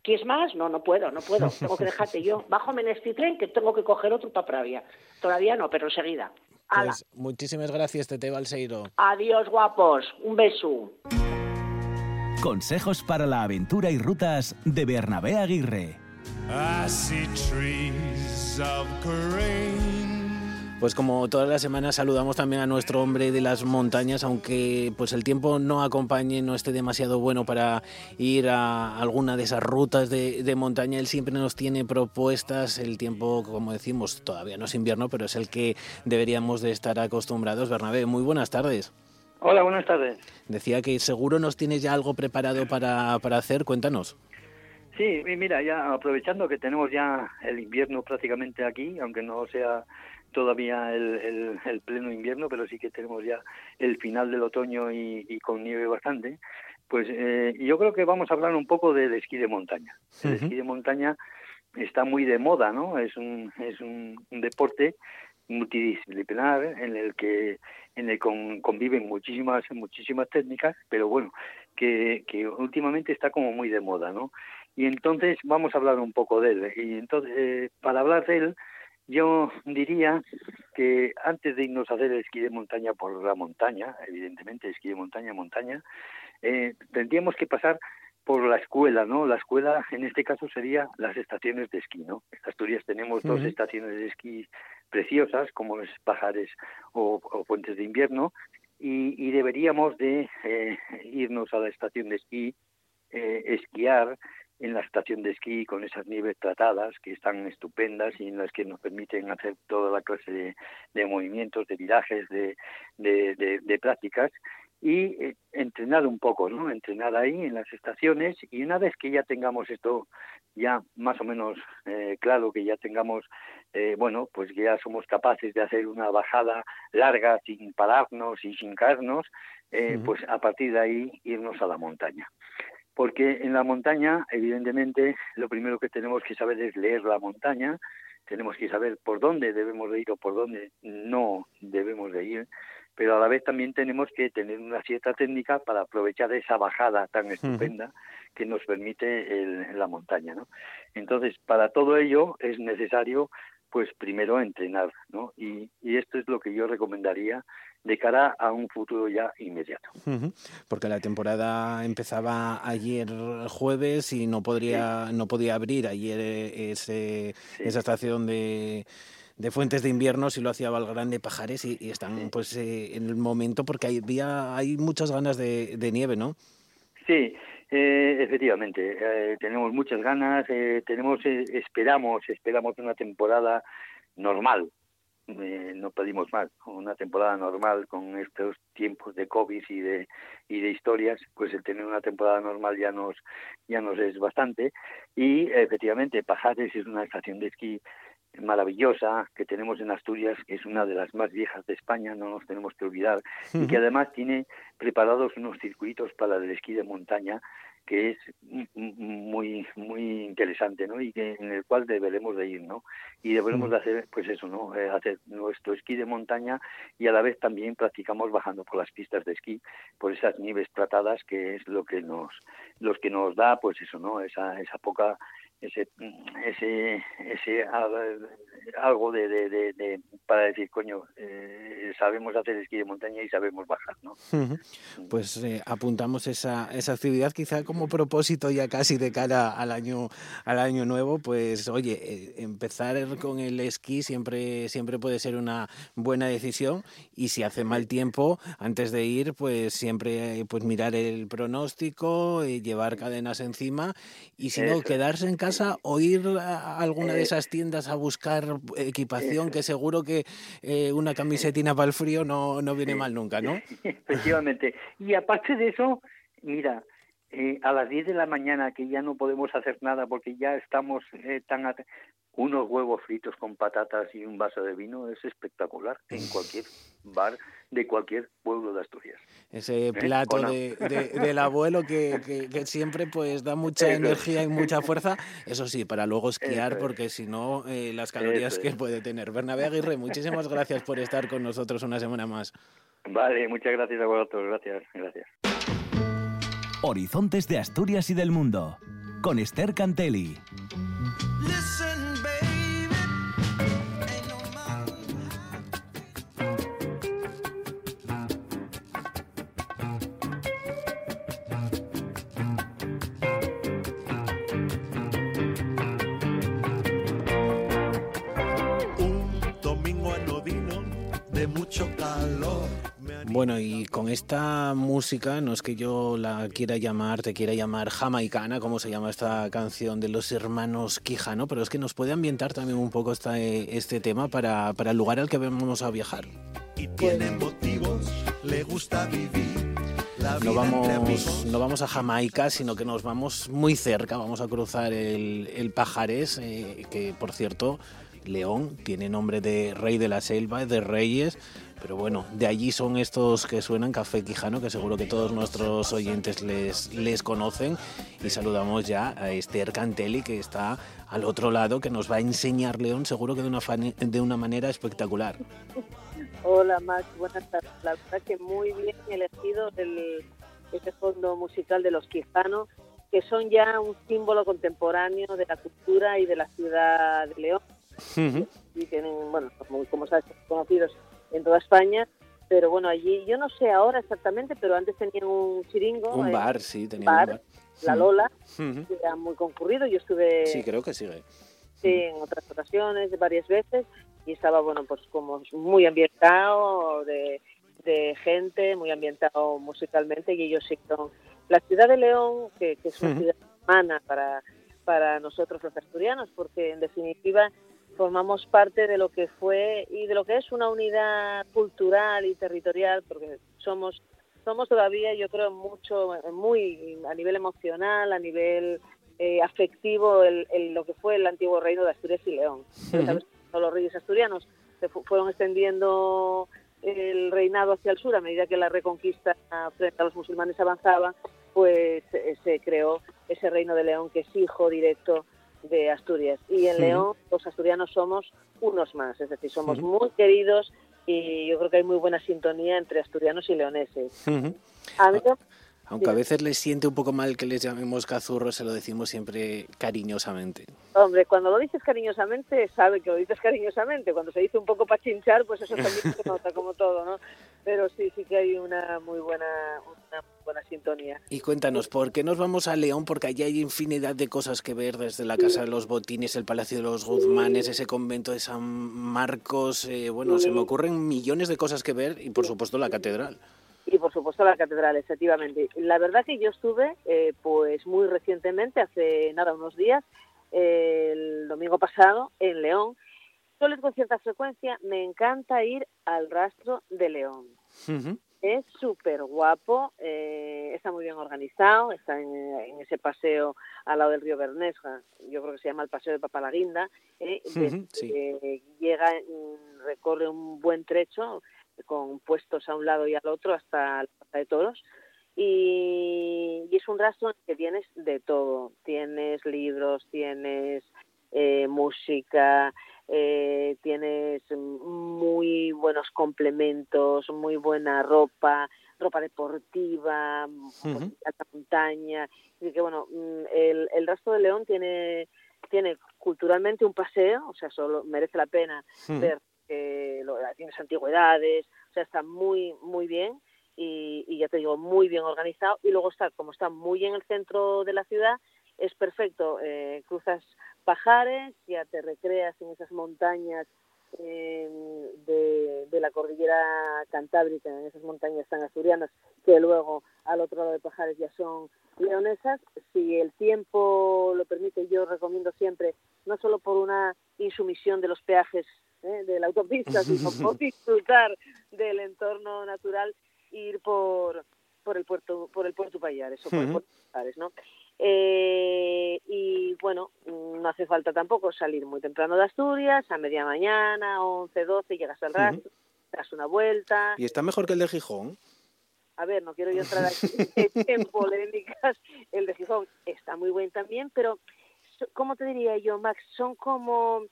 ¿Quieres más? No, no puedo, no puedo, tengo que dejarte yo. Bájame en este tren que tengo que coger otro para Pravia. Todavía no, pero enseguida. Hala. Pues muchísimas gracias, Tete Balseiro. Adiós, guapos. Un beso. Consejos para la aventura y rutas de Bernabé Aguirre. I see trees of green. Pues como todas las semanas saludamos también a nuestro hombre de las montañas, aunque pues el tiempo no acompañe, no esté demasiado bueno para ir a alguna de esas rutas de, de montaña, él siempre nos tiene propuestas, el tiempo, como decimos, todavía no es invierno, pero es el que deberíamos de estar acostumbrados. Bernabé, muy buenas tardes. Hola, buenas tardes. Decía que seguro nos tienes ya algo preparado para, para hacer, cuéntanos. Sí, mira, ya aprovechando que tenemos ya el invierno prácticamente aquí, aunque no sea todavía el, el- el pleno invierno, pero sí que tenemos ya el final del otoño y, y con nieve bastante, pues eh, yo creo que vamos a hablar un poco del esquí de montaña. El esquí de montaña está muy de moda, ¿no? Es un, es un, un deporte multidisciplinar en el que en el con- conviven muchísimas muchísimas técnicas, pero bueno, que, que últimamente está como muy de moda, ¿no? Y entonces vamos a hablar un poco de él. Y entonces, eh, para hablar de él, yo diría que antes de irnos a hacer esquí de montaña por la montaña, evidentemente esquí de montaña, montaña, eh, tendríamos que pasar por la escuela, ¿no? La escuela, en este caso, sería las estaciones de esquí, ¿no? En Asturias tenemos dos estaciones de esquí preciosas, como es Pajares o, o Puentes de Invierno, y, y deberíamos de eh, irnos a la estación de esquí, eh, esquiar en la estación de esquí con esas nieves tratadas que están estupendas y en las que nos permiten hacer toda la clase de, de movimientos, de virajes, de, de, prácticas y eh, entrenar un poco, ¿no? Entrenar ahí en las estaciones y una vez que ya tengamos esto ya más o menos eh, claro, que ya tengamos, eh, bueno, pues que ya somos capaces de hacer una bajada larga sin pararnos y sin caernos, eh, Ujú. pues a partir de ahí irnos a la montaña. Porque en la montaña, evidentemente, lo primero que tenemos que saber es leer la montaña, tenemos que saber por dónde debemos de ir o por dónde no debemos de ir, pero a la vez también tenemos que tener una cierta técnica para aprovechar esa bajada tan estupenda que nos permite el- la montaña, ¿no? Entonces, para todo ello es necesario, pues primero entrenar, ¿no? Y, y esto es lo que yo recomendaría de cara a un futuro ya inmediato. Porque la temporada empezaba ayer jueves y no podría no podía abrir ayer eh, ese, esa estación de, de Fuentes de Invierno, si lo hacía Valgrande Pajares y, y están pues eh, en el momento porque hay, día, hay muchas ganas de, de nieve, ¿no? Sí, eh, efectivamente, eh, tenemos muchas ganas, eh, tenemos, eh, esperamos, esperamos una temporada normal, eh, no pedimos más, una temporada normal con estos tiempos de COVID y de y de historias, pues el tener una temporada normal ya nos ya nos es bastante. Y efectivamente Pajares es una estación de esquí maravillosa que tenemos en Asturias, que es una de las más viejas de España, no nos tenemos que olvidar, y que además tiene preparados unos circuitos para el esquí de montaña que es muy muy interesante, ¿no? Y que en el cual deberemos de ir, ¿no? Y deberemos de hacer, pues eso, ¿no? Eh, hacer nuestro esquí de montaña y a la vez también practicamos bajando por las pistas de esquí, por esas nieves tratadas que es lo que nos, los que nos da, pues eso, ¿no? Esa esa poca ese ese ese al- algo de, de, de, de- para decir coño eh, sabemos hacer esquí de montaña y sabemos bajar no Ujú. Pues eh, apuntamos esa, esa actividad quizá como propósito ya casi de cara al año al año nuevo, pues oye, eh, empezar con el esquí siempre siempre puede ser una buena decisión y si hace mal tiempo antes de ir, pues siempre pues mirar el pronóstico, eh, llevar cadenas encima y si no quedarse en casa o ir a alguna de Eh, esas tiendas a buscar equipación que seguro que eh, una camisetina para el frío no no viene mal nunca, ¿no? efectivamente y aparte de eso mira eh, a las 10 de la mañana que ya no podemos hacer nada porque ya estamos eh, tan unos huevos fritos con patatas y un vaso de vino es espectacular en cualquier bar de cualquier pueblo de Asturias Ese ¿Eh? plato de, de- del abuelo que, que- que siempre pues da mucha Eso es. energía y mucha fuerza. Eso sí, para luego esquiar, Eso es. porque si no, eh, las calorías Eso que es. puede tener. Bernabé Aguirre, muchísimas gracias por estar con nosotros una semana más. vale muchas gracias a vosotros gracias gracias Horizontes de Asturias y del mundo. Con Esther Cantelli. Domingo Bueno, y con esta música, no es que yo la quiera llamar, te quiera llamar jamaicana, como se llama esta canción de los hermanos Quijano, pero es que nos puede ambientar también un poco esta, este tema para, para el lugar al que vamos a viajar. Y tiene motivos, le gusta vivir. No vamos, no vamos a Jamaica, sino que nos vamos muy cerca, vamos a cruzar el, el Pajares, eh, que por cierto, León tiene nombre de rey de la selva, de reyes, pero bueno, de allí son estos que suenan Café Quijano, que seguro que todos nuestros oyentes les, les conocen. Y saludamos ya a Esther Cantelli, que está al otro lado, que nos va a enseñar León, seguro que de una, fane- de una manera espectacular. Hola Max, buenas tardes. La verdad que muy bien elegido el, este fondo musical de los Quijano, que son ya un símbolo contemporáneo de la cultura y de la ciudad de León. Y tienen, bueno, como, como sabes, conocidos en toda España. Pero bueno, allí, yo no sé ahora exactamente, pero antes tenían un chiringo. Un eh, bar, sí, tenía bar, un bar. La. Lola, Ujú. que era muy concurrido. Yo estuve Sí, creo que sigue. sí, en otras ocasiones, varias veces, y estaba, bueno, pues como muy ambientado de, de gente, muy ambientado musicalmente, y ellos sí son... La ciudad de León, que, que es una Ujú. ciudad humana para, para nosotros los asturianos, porque en definitiva formamos parte de lo que fue y de lo que es una unidad cultural y territorial, porque somos somos todavía, yo creo, mucho, muy a nivel emocional, a nivel eh, afectivo, el, el- lo que fue el antiguo reino de Asturias y León. Los reyes asturianos se fu- fueron extendiendo el reinado hacia el sur a medida que la reconquista frente a los musulmanes avanzaba, pues eh, se creó ese reino de León que es hijo directo de Asturias. Y en. León los asturianos somos unos más, es decir, somos muy queridos y yo creo que hay muy buena sintonía entre asturianos y leoneses. Ujú. A mí, Aunque a veces les siente un poco mal que les llamemos cazurros, se lo decimos siempre cariñosamente. Hombre, cuando lo dices cariñosamente, sabe que lo dices cariñosamente. Cuando se dice un poco para chinchar, pues eso también se nota como todo, ¿no? Pero sí, sí que hay una muy buena, una buena sintonía. Y cuéntanos, ¿por qué nos vamos a León? Porque allí hay infinidad de cosas que ver, desde la Casa de los Botines, el Palacio de los Guzmanes, ese convento de San Marcos. eh, bueno, se me ocurren millones de cosas que ver y, por supuesto, la catedral. Y por supuesto la catedral, efectivamente. La verdad que yo estuve, eh, pues muy recientemente, hace nada, unos días, eh, el domingo pasado, en León. Solo con cierta frecuencia, me encanta ir al rastro de León. Es súper guapo, eh, está muy bien organizado, está en, en ese paseo al lado del río Bernesga, yo creo que se llama el Paseo de Papalaguinda, eh, desde que llega, mm, recorre un buen trecho con puestos a un lado y al otro hasta la Plaza de Toros. Y, y es un rastro en el que tienes de todo. Tienes libros, tienes eh, música, eh, tienes muy buenos complementos, muy buena ropa, ropa deportiva, alta montaña. Y que bueno, mm, el, el rastro de León tiene tiene culturalmente un paseo, o sea, solo merece la pena ver tienes antigüedades, o sea, está muy, muy bien y, ya te digo, muy bien organizado. Y luego está, como está muy en el centro de la ciudad, es perfecto. eh, cruzas Pajares, ya te recreas en esas montañas eh, de, de la cordillera cantábrica, en esas montañas tan asturianas, que luego al otro lado de Pajares ya son leonesas. Si el tiempo lo permite, yo recomiendo siempre, no solo por una insumisión de los peajes ¿eh? de la autopista, sino por disfrutar del entorno natural, ir por por el puerto por el puerto Payares o por el Ujú. puerto Payares, ¿no? Eh, y bueno, no hace falta tampoco salir muy temprano de Asturias, a media mañana, 11, 12, llegas al rastro, das una vuelta. ¿Y está mejor que el de Gijón? A ver, no quiero yo entrar aquí en polémicas. El de Gijón está muy buen también, pero ¿cómo te diría yo, Max? Son como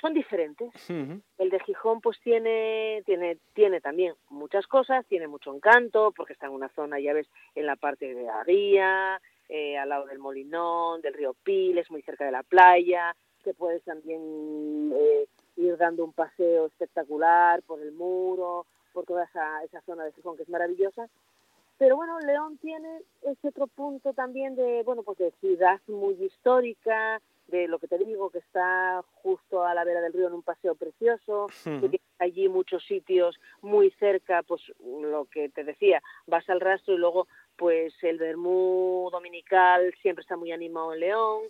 son diferentes. El de Gijón pues tiene tiene tiene también muchas cosas, tiene mucho encanto porque está en una zona, ya ves, en la parte de la ría, eh, al lado del Molinón, del río Piles, muy cerca de la playa, que puedes también eh, ir dando un paseo espectacular por el muro, por toda esa, esa zona de Gijón que es maravillosa. Pero bueno, León tiene ese otro punto también de, bueno, pues de ciudad muy histórica, de lo que te digo, que está justo a la vera del río en un paseo precioso, que tiene allí muchos sitios muy cerca, pues lo que te decía, vas al rastro y luego pues el vermú dominical siempre está muy animado en León,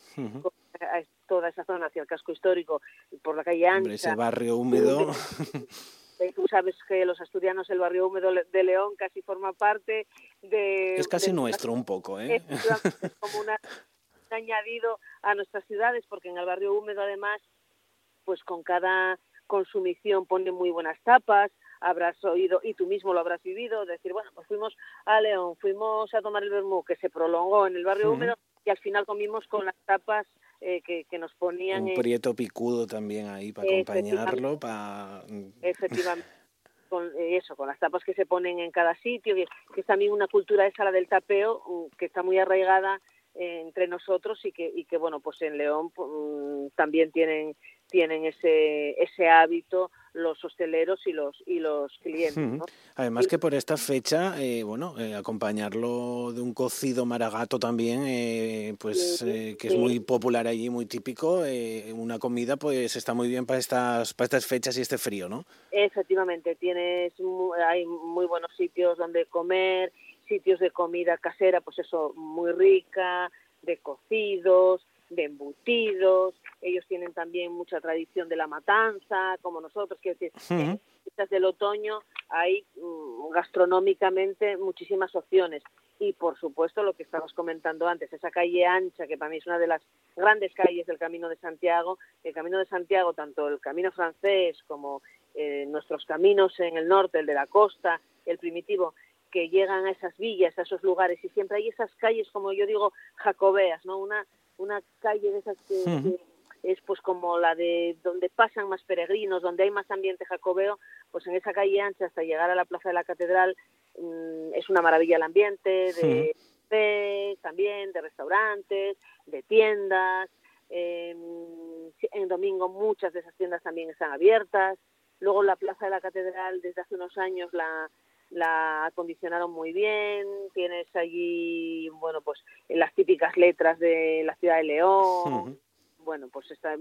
a- toda esa zona hacia el casco histórico, por la calle ancha. Hombre, ese barrio húmedo. Eh, Tú sabes que los asturianos, el barrio húmedo de León casi forma parte de... Es casi de- nuestro un poco, ¿eh? Es como una- un añadido a nuestras ciudades, porque en el barrio húmedo además, pues con cada consumición pone muy buenas tapas, habrás oído, y tú mismo lo habrás vivido, decir, bueno, pues fuimos a León, fuimos a tomar el vermú, que se prolongó en el barrio húmedo, y al final comimos con las tapas eh, que, que nos ponían Un en- prieto picudo también ahí para acompañarlo, para... efectivamente. Con eh, eso con las tapas que se ponen en cada sitio que, que es también una cultura esa la del tapeo mm, que está muy arraigada entre nosotros y que y que bueno pues en León pu- mm, también tienen tienen ese ese hábito los hosteleros y los y los clientes. ¿no? Además que por esta fecha, eh, bueno, eh, acompañarlo de un cocido maragato también, eh, pues eh, que es muy popular allí, muy típico, eh, una comida pues está muy bien para estas, para estas fechas y este frío, ¿no? Efectivamente, tienes hay muy buenos sitios donde comer, sitios de comida casera, pues eso, muy rica, de cocidos, de embutidos. Ellos tienen también mucha tradición de la matanza, como nosotros, quiero decir, en del otoño hay mm, gastronómicamente muchísimas opciones. Y por supuesto lo que estábamos comentando antes, esa calle ancha, que para mí es una de las grandes calles del Camino de Santiago, el Camino de Santiago, tanto el Camino francés como eh, nuestros caminos en el norte, el de la costa, el primitivo, que llegan a esas villas, a esos lugares, y siempre hay esas calles, como yo digo, jacobeas, ¿no? Una, una calle de esas que, es pues como la de donde pasan más peregrinos, donde hay más ambiente jacobeo, pues en esa calle ancha hasta llegar a la Plaza de la Catedral mm, es una maravilla el ambiente de cafés también, de restaurantes, de tiendas. Eh, en domingo muchas de esas tiendas también están abiertas. Luego la Plaza de la Catedral desde hace unos años la, la acondicionaron muy bien. Tienes allí, bueno, pues las típicas letras de la ciudad de León. Bueno, pues está,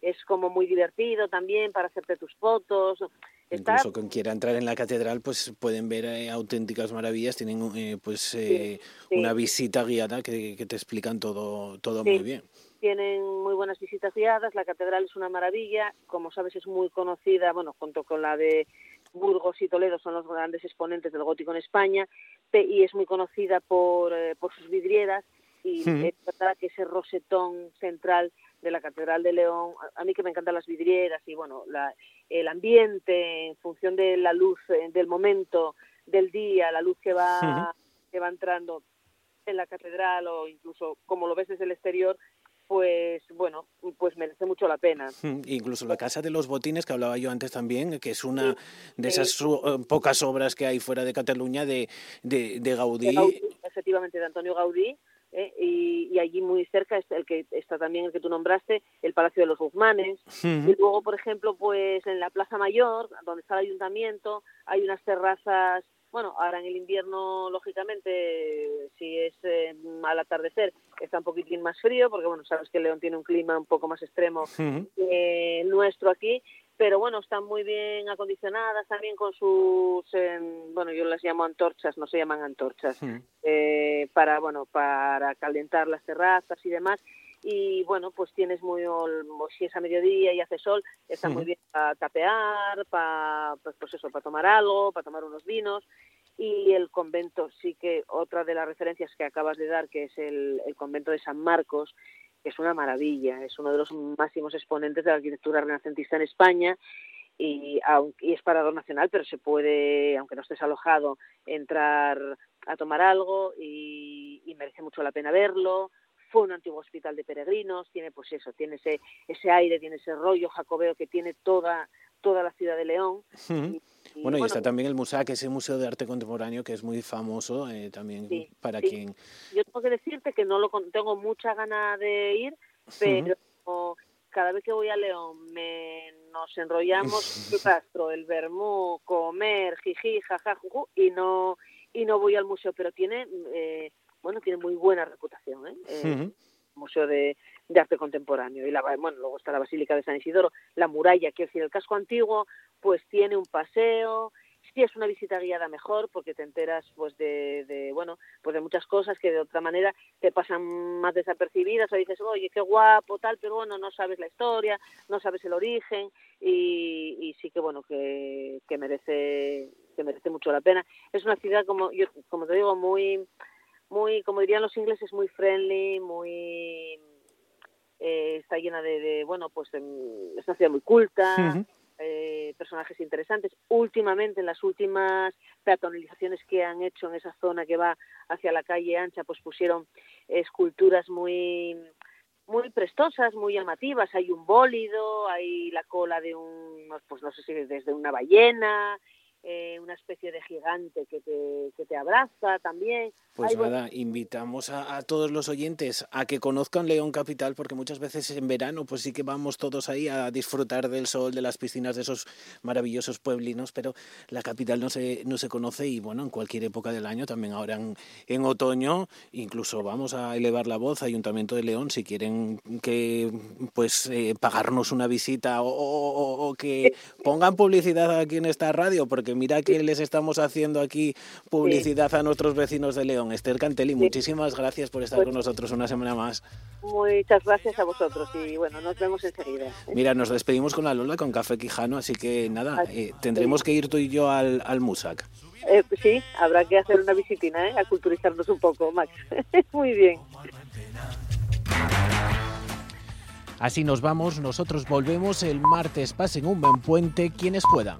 es como muy divertido también para hacerte tus fotos. Está, Incluso quien quiera entrar en la catedral, pues pueden ver eh, auténticas maravillas. Tienen eh, pues eh, sí. una visita guiada que, que te explican todo, todo Sí. muy bien. tienen muy buenas visitas guiadas, la catedral es una maravilla, como sabes es muy conocida, bueno, junto con la de Burgos y Toledo son los grandes exponentes del gótico en España y es muy conocida por, eh, por sus vidrieras y Ujú. es verdad que ese rosetón central de la Catedral de León, a, a mí que me encantan las vidrieras y bueno, la, el ambiente en función de la luz eh, del momento, del día, la luz que va, que va entrando en la catedral o incluso como lo ves desde el exterior, pues bueno, pues merece mucho la pena. Incluso la Casa de los Botines, que hablaba yo antes también, que es una de esas eh, pocas obras que hay fuera de Cataluña de, de, de Gaudí. de Gaudí, efectivamente de Antonio Gaudí ¿eh? y, y allí muy cerca está el que está también el que tú nombraste el Palacio de los Guzmanes y luego por ejemplo pues en la Plaza Mayor donde está el ayuntamiento hay unas terrazas bueno ahora en el invierno lógicamente si es eh, al atardecer está un poquitín más frío porque bueno sabes que León tiene un clima un poco más extremo que el nuestro aquí pero bueno, están muy bien acondicionadas también con sus, eh, bueno, yo las llamo antorchas, no se llaman antorchas, eh, para, bueno, para calentar las terrazas y demás. Y bueno, pues tienes muy, ol- si es a mediodía y hace sol, está muy bien para tapear, para, pues, pues eso, para tomar algo, para tomar unos vinos. Y el convento, sí que otra de las referencias que acabas de dar, que es el, el convento de San Marcos, que es una maravilla, es uno de los máximos exponentes de la arquitectura renacentista en España y, y es parador nacional, pero se puede, aunque no estés alojado, entrar a tomar algo y, y merece mucho la pena verlo. Fue un antiguo hospital de peregrinos, tiene pues eso, tiene ese, ese aire, tiene ese rollo jacobeo que tiene toda, toda la ciudad de León. Y, Bueno, y bueno, está también el MUSAC, ese Museo de Arte Contemporáneo que es muy famoso eh, también para sí. quien... Yo tengo que decirte que no lo tengo mucha gana de ir, pero cada vez que voy a León me nos enrollamos el rastro, el vermú, comer, jiji, jaja, juju, y no y no voy al museo, pero tiene eh, bueno tiene muy buena reputación, ¿eh? Eh. Museo de, de Arte Contemporáneo. Y la, bueno, luego está la Basílica de San Isidoro, la muralla, quiero decir, el casco antiguo, pues tiene un paseo. Si es una visita guiada mejor, porque te enteras pues de, de, bueno, pues de muchas cosas que de otra manera te pasan más desapercibidas o dices, oye, qué guapo, tal, pero bueno, no sabes la historia, no sabes el origen y, y sí que bueno, que, que merece que merece mucho la pena. Es una ciudad como yo como te digo muy muy como dirían los ingleses muy friendly, muy eh, está llena de, de, bueno, pues em, es una ciudad muy culta, eh, personajes interesantes. Últimamente, en las últimas peatonalizaciones que han hecho en esa zona que va hacia la calle ancha, pues pusieron esculturas muy muy prestosas, muy llamativas. Hay un bólido, hay la cola de un, pues no sé si desde una ballena, eh, una especie de gigante que te, que te abraza también. Pues Hay, nada, invitamos a, a todos los oyentes a que conozcan León Capital, porque muchas veces en verano pues sí que vamos todos ahí a disfrutar del sol, de las piscinas, de esos maravillosos pueblinos, pero la capital no se, no se conoce y bueno, en cualquier época del año, también ahora en, en otoño, incluso vamos a elevar la voz, Ayuntamiento de León, si quieren que pues eh, pagarnos una visita o, o- o- o que pongan publicidad aquí en esta radio, porque mira que les estamos haciendo aquí publicidad a nuestros vecinos de León. Esther Cantelli, muchísimas gracias por estar Pues- con nosotros una semana más. muchas gracias a vosotros y bueno, nos vemos enseguida. ¿eh? Mira, nos despedimos con la Lola, con Café Quijano, así que nada, eh, tendremos que ir tú y yo al, al Musac. Eh, pues sí, habrá que hacer una visitina, ¿eh? a culturizarnos un poco, Max. Muy bien. Así nos vamos, nosotros volvemos el martes. Pasen un buen puente, quienes puedan.